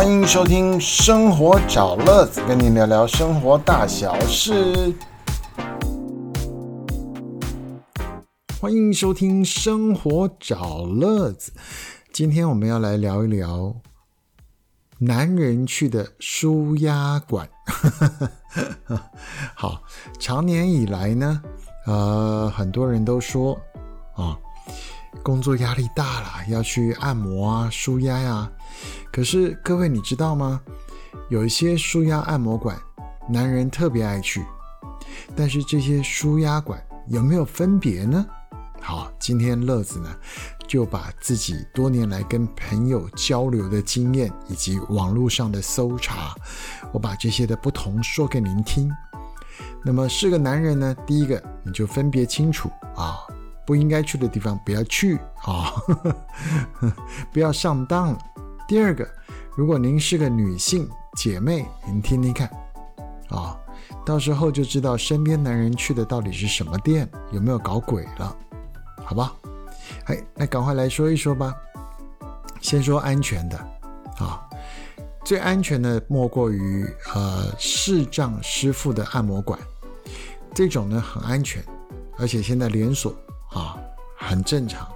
欢迎收听《生活找乐子》，跟您聊聊生活大小事。欢迎收听《生活找乐子》，今天我们要来聊一聊男人去的舒压馆。好，长年以来呢，呃，很多人都说啊，工作压力大了，要去按摩啊，舒压呀。可是各位，你知道吗？有一些舒压按摩馆，男人特别爱去。但是这些舒压馆有没有分别呢？好，今天乐子呢，就把自己多年来跟朋友交流的经验，以及网络上的搜查，我把这些的不同说给您听。那么是个男人呢，第一个你就分别清楚啊，不应该去的地方不要去啊，不要上当了。第二个，如果您是个女性姐妹，您听听看啊，到时候就知道身边男人去的到底是什么店，有没有搞鬼了。好吧，哎，那赶快来说一说吧。先说安全的啊，最安全的莫过于呃视障师傅的按摩馆，这种呢很安全，而且现在连锁啊很正常，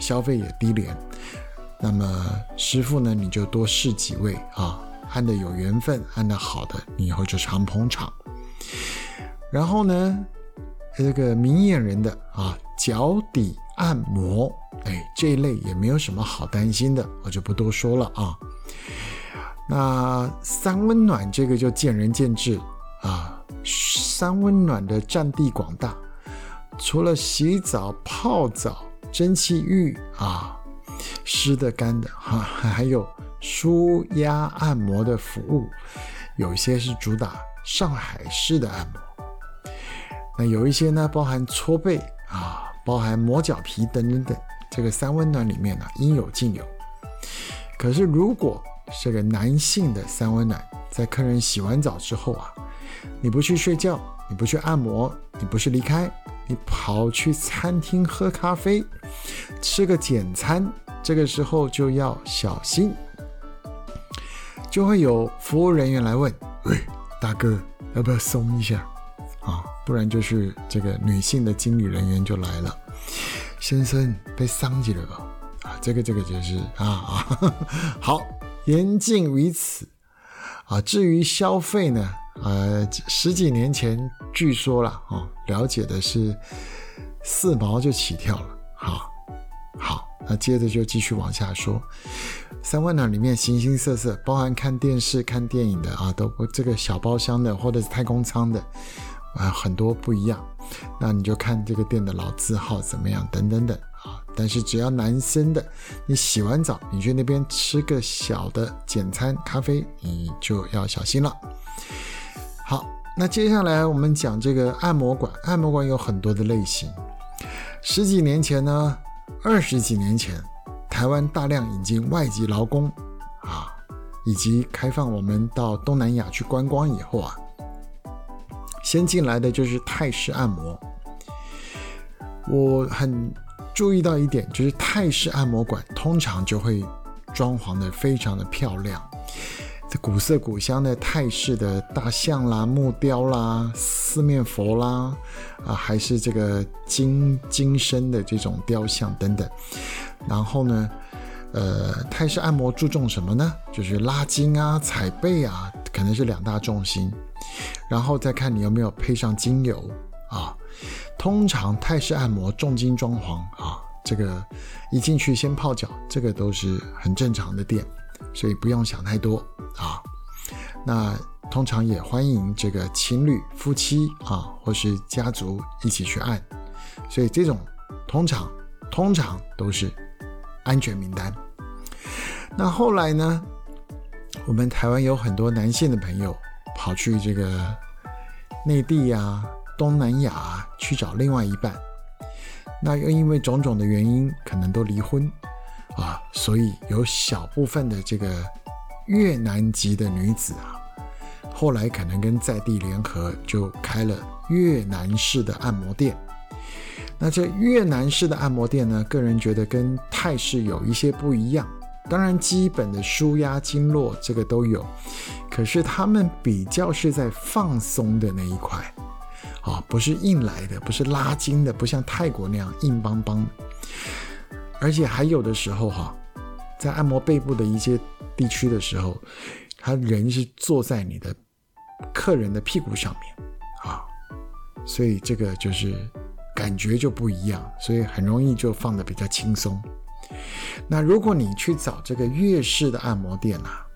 消费也低廉。那么师傅呢，你就多试几位啊，按的有缘分，按的好的，你以后就常捧场。然后呢，这个明眼人的啊。脚底按摩，哎，这一类也没有什么好担心的，我就不多说了啊。那三温暖这个就见仁见智啊。三温暖的占地广大，除了洗澡、泡澡、蒸汽浴啊，湿的、干的哈，还有舒压按摩的服务，有一些是主打上海式的按摩，那有一些呢，包含搓背啊。包含磨脚皮等等等，这个三温暖里面呢应有尽有。可是如果是个男性的三温暖，在客人洗完澡之后啊，你不去睡觉，你不去按摩，你不是离开，你跑去餐厅喝咖啡，吃个简餐，这个时候就要小心，就会有服务人员来问：喂，大哥，要不要松一下？啊，不然就是这个女性的经理人员就来了，先生被伤及了吧？啊，这个这个就是啊啊，好，言尽于此啊。至于消费呢，呃，十几年前据说了啊，了解的是四毛就起跳了。好，好，那接着就继续往下说，三万暖里面形形色色，包含看电视、看电影的啊，都这个小包厢的或者是太空舱的。啊，很多不一样，那你就看这个店的老字号怎么样，等等等啊。但是只要男生的，你洗完澡，你去那边吃个小的简餐咖啡，你就要小心了。好，那接下来我们讲这个按摩馆，按摩馆有很多的类型。十几年前呢，二十几年前，台湾大量引进外籍劳工啊，以及开放我们到东南亚去观光以后啊。先进来的就是泰式按摩，我很注意到一点，就是泰式按摩馆通常就会装潢的非常的漂亮，古色古香的泰式的大象啦、木雕啦、四面佛啦，啊，还是这个金金身的这种雕像等等。然后呢，呃，泰式按摩注重什么呢？就是拉筋啊、踩背啊，可能是两大重心。然后再看你有没有配上精油啊。通常泰式按摩重金装潢啊，这个一进去先泡脚，这个都是很正常的店，所以不用想太多啊。那通常也欢迎这个情侣、夫妻啊，或是家族一起去按，所以这种通常通常都是安全名单。那后来呢，我们台湾有很多男性的朋友。跑去这个内地呀、东南亚去找另外一半，那又因为种种的原因，可能都离婚啊，所以有小部分的这个越南籍的女子啊，后来可能跟在地联合，就开了越南式的按摩店。那这越南式的按摩店呢，个人觉得跟泰式有一些不一样当然基本的舒压经络这个都有，可是他们比较是在放松的那一块，啊，不是硬来的，不是拉筋的，不像泰国那样硬邦邦。而且还有的时候哈，在按摩背部的一些地区的时候，他人是坐在你的客人的屁股上面啊，所以这个就是感觉就不一样，所以很容易就放的比较轻松。那如果你去找这个粤式的按摩店啊，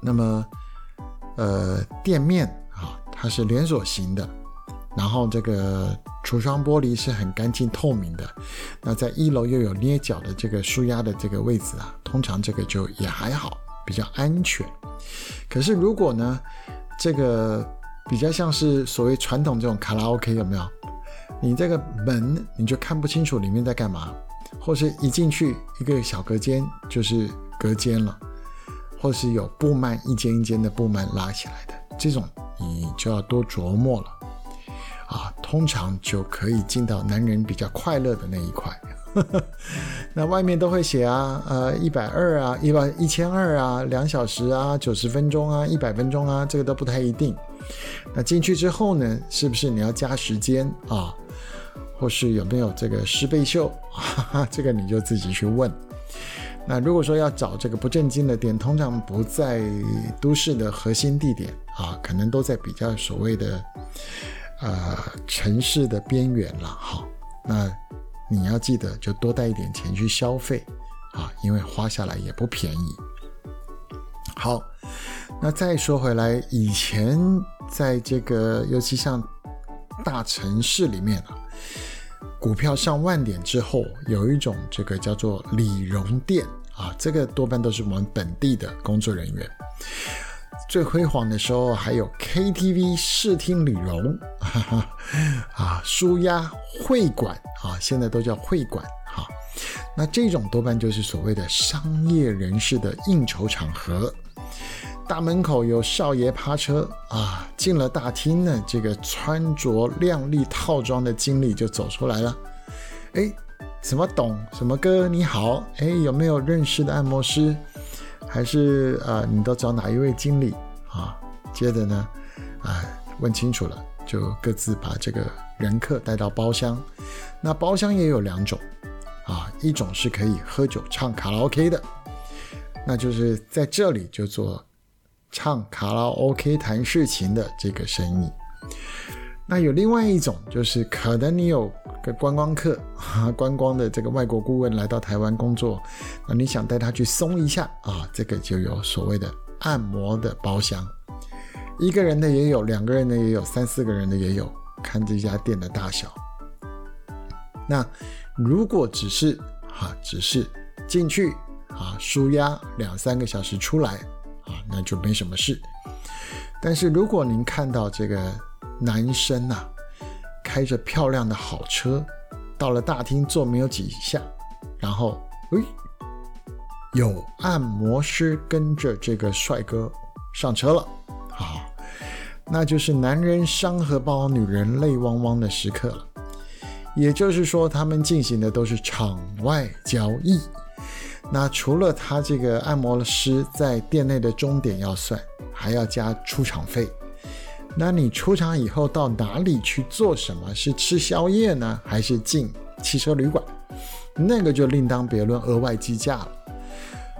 那么呃店面啊，它是连锁型的，然后这个。橱窗玻璃是很干净透明的，那在一楼又有捏脚的这个舒压的这个位置啊，通常这个就也还好，比较安全。可是如果呢，这个比较像是所谓传统这种卡拉 OK 有没有？你这个门你就看不清楚里面在干嘛，或是一进去一个小隔间就是隔间了，或是有布幔一间一间的布幔拉起来的这种，你就要多琢磨了。通常就可以进到男人比较快乐的那一块。那外面都会写啊，呃，一百二啊，一百一千二啊，两小时啊，九十分钟啊，一百分钟啊，这个都不太一定。那进去之后呢，是不是你要加时间啊？或是有没有这个十倍秀？这个你就自己去问。那如果说要找这个不正经的店，通常不在都市的核心地点啊，可能都在比较所谓的。呃，城市的边缘了哈，那你要记得就多带一点钱去消费啊，因为花下来也不便宜。好，那再说回来，以前在这个尤其像大城市里面啊，股票上万点之后，有一种这个叫做理容店啊，这个多半都是我们本地的工作人员。最辉煌的时候还有 KTV 视听旅容，啊，舒压会馆啊，现在都叫会馆哈。那这种多半就是所谓的商业人士的应酬场合。大门口有少爷趴车啊，进了大厅呢，这个穿着靓丽套装的经理就走出来了。哎，什么董什么哥你好，哎，有没有认识的按摩师？还是啊，你都找哪一位经理啊？接着呢，啊，问清楚了，就各自把这个人客带到包厢。那包厢也有两种啊，一种是可以喝酒唱卡拉 OK 的，那就是在这里就做唱卡拉 OK 谈事情的这个生意。那有另外一种，就是可能你有观光客，观光的这个外国顾问来到台湾工作，那你想带他去松一下啊，这个就有所谓的按摩的包厢，一个人的也有，两个人的也有，三四个人的也有，看这家店的大小。那如果只是哈，只是进去啊，舒压两三个小时出来啊，那就没什么事。但是如果您看到这个，男生呐，开着漂亮的好车，到了大厅坐没有几下，然后，诶，有按摩师跟着这个帅哥上车了，啊，那就是男人伤荷包，女人泪汪汪的时刻了。也就是说，他们进行的都是场外交易。那除了他这个按摩师在店内的钟点要算，还要加出场费。那你出场以后到哪里去做什么？是吃宵夜呢，还是进汽车旅馆？那个就另当别论，额外计价了。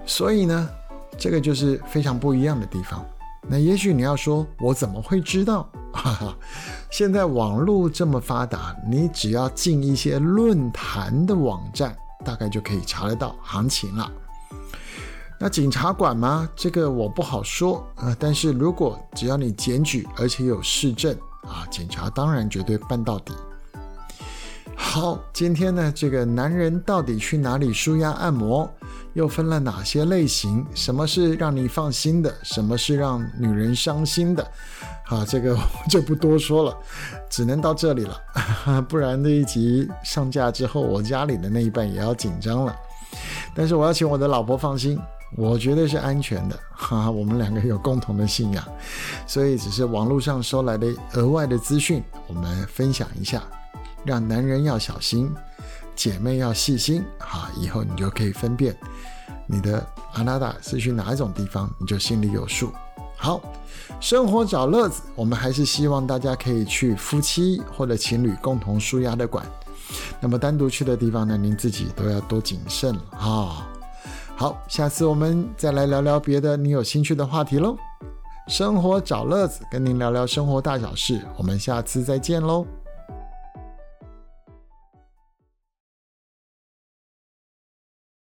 所以呢，这个就是非常不一样的地方。那也许你要说，我怎么会知道？哈哈，现在网络这么发达，你只要进一些论坛的网站，大概就可以查得到行情了。那警察管吗？这个我不好说啊。但是如果只要你检举，而且有市政啊，警察当然绝对办到底。好，今天呢，这个男人到底去哪里舒压按摩，又分了哪些类型？什么是让你放心的？什么是让女人伤心的？啊，这个就不多说了，只能到这里了。不然这一集上架之后，我家里的那一半也要紧张了。但是我要请我的老婆放心。我觉得是安全的，哈，我们两个有共同的信仰，所以只是网络上收来的额外的资讯，我们分享一下，让男人要小心，姐妹要细心，哈，以后你就可以分辨你的阿娜达是去哪一种地方，你就心里有数。好，生活找乐子，我们还是希望大家可以去夫妻或者情侣共同舒压的馆。那么单独去的地方呢，您自己都要多谨慎了啊。好，下次我们再来聊聊别的你有兴趣的话题喽。生活找乐子，跟您聊聊生活大小事，我们下次再见喽。